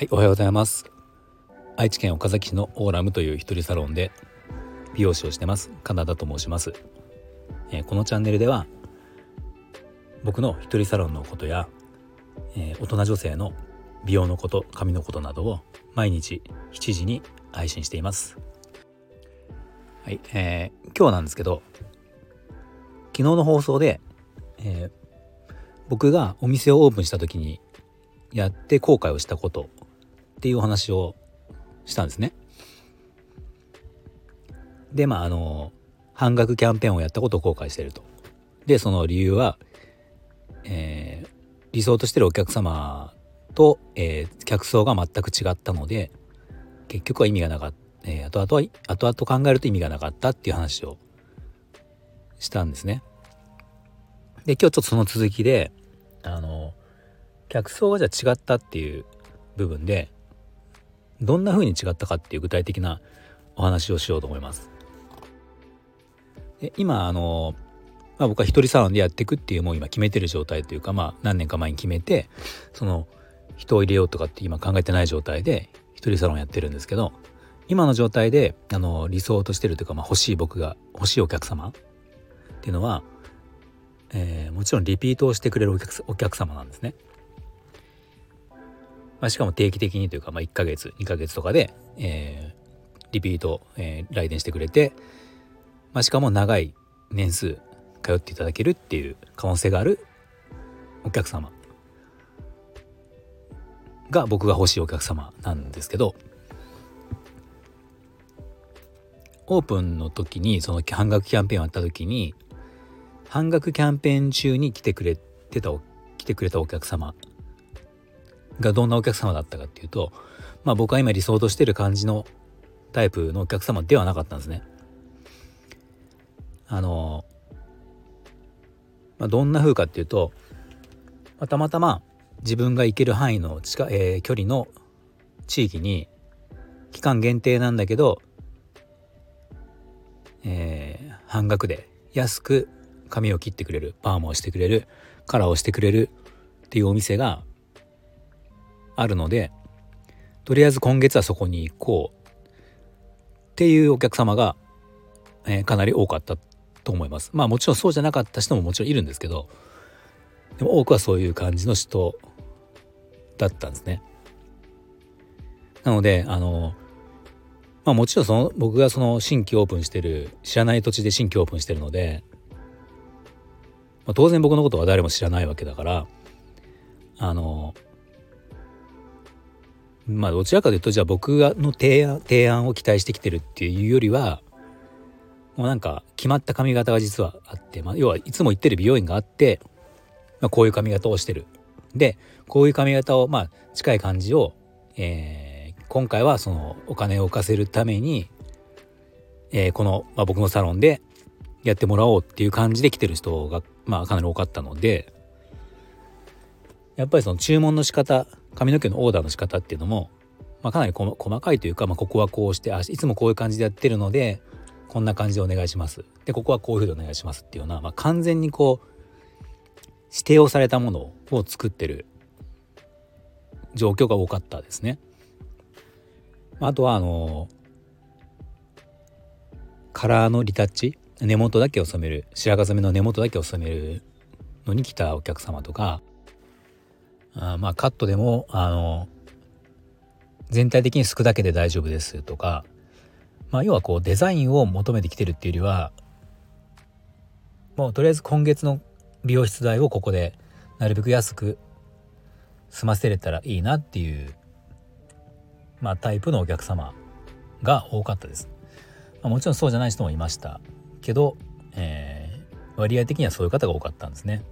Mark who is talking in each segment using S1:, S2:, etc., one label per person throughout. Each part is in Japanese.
S1: はい、おはようございます。愛知県岡崎市のオーラムという一人サロンで美容師をしてます。カナダと申します。えー、このチャンネルでは僕の一人サロンのことや、えー、大人女性の美容のこと、髪のことなどを毎日7時に配信しています。はい、えー、今日なんですけど、昨日の放送で、えー、僕がお店をオープンした時にやって後悔をしたことっていうお話をしたんですね。でまああの半額キャンペーンをやったことを後悔してると。でその理由は、えー、理想としてるお客様と、えー、客層が全く違ったので結局は意味がなかった、えー、後々は後々考えると意味がなかったっていう話をしたんですね。で今日ちょっとその続きであの客層がじゃあ違ったっていう部分でどんな風に違ったかっていう具体的なお話をしようと思います。で今あの、まあ、僕は一人サロンでやっていくっていうもう今決めてる状態というかまあ何年か前に決めてその人を入れようとかって今考えてない状態で一人サロンやってるんですけど今の状態であの理想としてるというか、まあ、欲しい僕が欲しいお客様っていうのは、えー、もちろんリピートをしてくれるお客お客様なんですね。まあ、しかも定期的にというか、まあ、1ヶ月2ヶ月とかで、えー、リピート、えー、来店してくれて、まあ、しかも長い年数通っていただけるっていう可能性があるお客様が僕が欲しいお客様なんですけどオープンの時にその半額キャンペーンをやった時に半額キャンペーン中に来てくれてた来てくれたお客様がどんなお客様だったかっていうと、まあ、僕は今理想としてる感じのタイプのお客様ではなかったんですね。あの、まあ、どんな風かっていうと、まあ、たまたま自分が行ける範囲の近、えー、距離の地域に期間限定なんだけど、えー、半額で安く髪を切ってくれるパーマをしてくれるカラーをしてくれるっていうお店があるのでとりあえず今月はそこに行こうっていうお客様が、えー、かなり多かったと思います。まあもちろんそうじゃなかった人ももちろんいるんですけどでも多くはそういう感じの人だったんですね。なのであのまあもちろんその僕がその新規オープンしてる知らない土地で新規オープンしてるので、まあ、当然僕のことは誰も知らないわけだからあのまあどちらかというとじゃあ僕の提案提案を期待してきてるっていうよりはもうなんか決まった髪型が実はあって、まあ、要はいつも行ってる美容院があって、まあ、こういう髪型をしてる。でこういう髪型をまあ近い感じを、えー、今回はそのお金を浮かせるために、えー、この、まあ、僕のサロンでやってもらおうっていう感じで来てる人が、まあ、かなり多かったのでやっぱりその注文の仕方髪の毛のオーダーの仕方っていうのも、まあ、かなり細かいというか、まあ、ここはこうしてあいつもこういう感じでやってるのでこんな感じでお願いしますでここはこういうふうでお願いしますっていうような、まあ、完全にこう指定をされたものを作ってる状況が多かったですね。あとはあのカラーのリタッチ根元だけを染める白髪染めの根元だけを染めるのに来たお客様とかあまあカットでもあの全体的にすくだけで大丈夫ですとか、まあ、要はこうデザインを求めてきてるっていうよりはもうとりあえず今月の美容室代をここでなるべく安く済ませれたらいいなっていう、まあ、タイプのお客様が多かったです。まあ、もちろんそうじゃない人もいましたけど、えー、割合的にはそういう方が多かったんですね。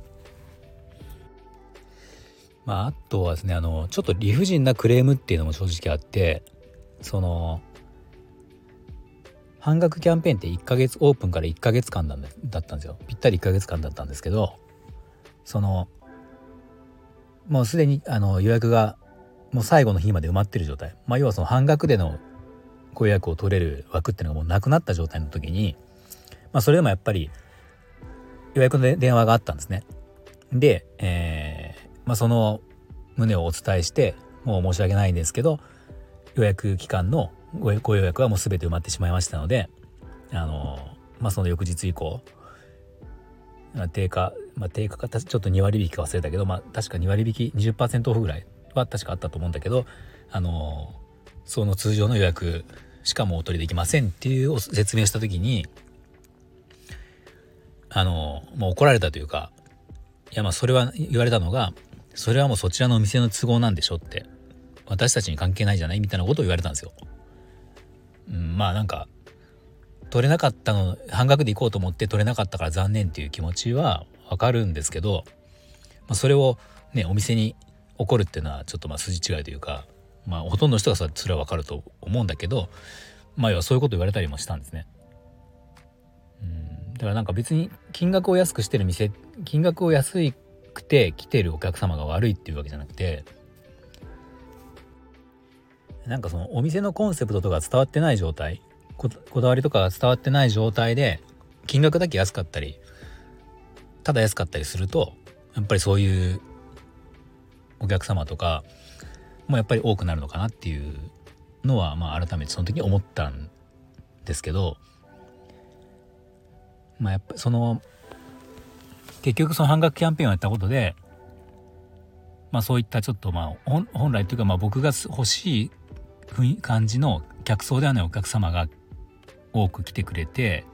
S1: まあ、あとはですねあのちょっと理不尽なクレームっていうのも正直あってその半額キャンペーンって1ヶ月オープンから1ヶ月間だったんですよぴったり1ヶ月間だったんですけどそのもうすでにあの予約がもう最後の日まで埋まってる状態、まあ、要はその半額でのご予約を取れる枠っていうのがもうなくなった状態の時に、まあ、それでもやっぱり予約の電話があったんですね。で、えーまあ、その旨をお伝えしてもう申し訳ないんですけど予約期間のご予約はもう全て埋まってしまいましたのであのまあその翌日以降定価、まあ、定価かちょっと2割引き忘れたけど、まあ、確か2割引き20%オフぐらいは確かあったと思うんだけどあのその通常の予約しかもお取りできませんっていう説明した時にあのもう怒られたというかいやまあそれは言われたのがそれはもうそちらのお店の都合なんでしょって私たちに関係ないじゃないみたいなことを言われたんですよ。うん、まあなんか取れなかったの半額で行こうと思って取れなかったから残念っていう気持ちはわかるんですけど、まあ、それをねお店に怒るっていうのはちょっとまあ筋違いというかまあほとんどの人がそれはわかると思うんだけどまあ要はそういうこと言われたりもしたんですね。うんだからなんか別に金額を安くしてる店金額を安いくて来てるお客様が悪いっていうわけじゃなくてなんかそのお店のコンセプトとか伝わってない状態こだわりとかが伝わってない状態で金額だけ安かったりただ安かったりするとやっぱりそういうお客様とかもやっぱり多くなるのかなっていうのはまあ改めてその時に思ったんですけどまあやっぱその結局その半額キャンペーンをやったことでまあそういったちょっとまあ本来というかまあ僕が欲しい感じの客層ではないお客様が多く来てくれて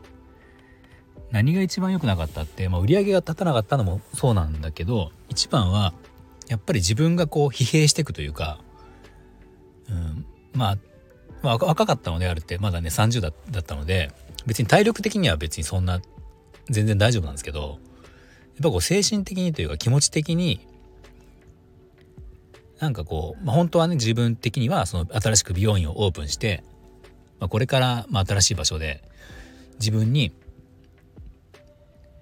S1: 何が一番良くなかったって、まあ、売り上げが立たなかったのもそうなんだけど一番はやっぱり自分がこう疲弊していくというか、うん、まあ、まあ、若かったのであるってまだね30だだったので別に体力的には別にそんな全然大丈夫なんですけどっぱこう精神的にというか気持ち的になんかこう、まあ、本当はね自分的にはその新しく美容院をオープンしてまあ、これからまあ新しい場所で自分に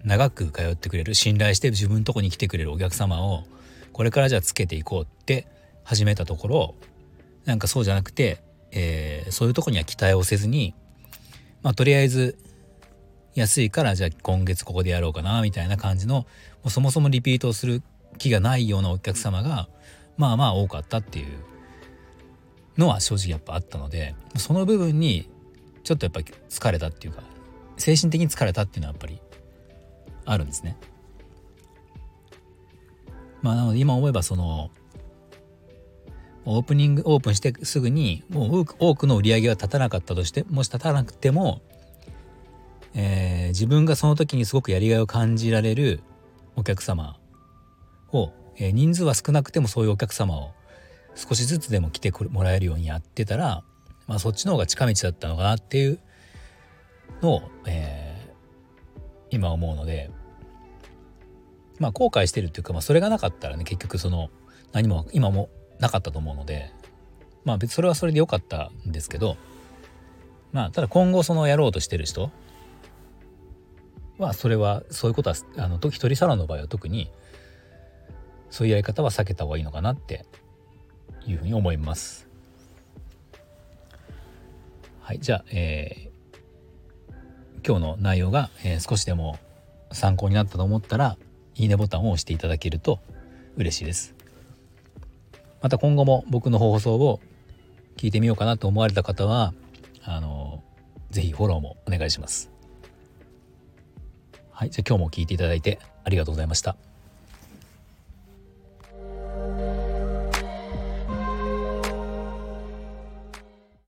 S1: 長く通ってくれる信頼して自分のとこに来てくれるお客様をこれからじゃあつけていこうって始めたところなんかそうじゃなくて、えー、そういうとこには期待をせずに、まあ、とりあえず安いからじゃあ今月ここでやろうかなみたいな感じのもうそもそもリピートをする気がないようなお客様がまあまあ多かったっていうのは正直やっぱあったのでその部分にちょっとやっぱり疲れたっていうか精神的に疲れたっていうのはやっぱりあるんですね。まあなので今思えばそのオープニングオープンしてすぐにもう多くの売り上げが立たなかったとしてもし立たなくても、えー、自分がその時にすごくやりがいを感じられるお客様を、えー、人数は少なくてもそういうお客様を少しずつでも来てもらえるようにやってたら、まあ、そっちの方が近道だったのかなっていうのを、えー、今思うのでまあ後悔してるっていうか、まあ、それがなかったらね結局その何も今もなかったと思うのでまあ別それはそれで良かったんですけどまあただ今後そのやろうとしてる人はそれはそういうことはあの時取りサロンの場合は特にそういうやり方は避けた方がいいのかなっていうふうに思います。はい、じゃあ、えー、今日の内容が、えー、少しでも参考になったと思ったらいいねボタンを押していただけると嬉しいです。また今後も僕の放送を聞いてみようかなと思われた方はあのぜひフォローもお願いします。はい、じゃあ今日も聞いていただいてありがとうございました。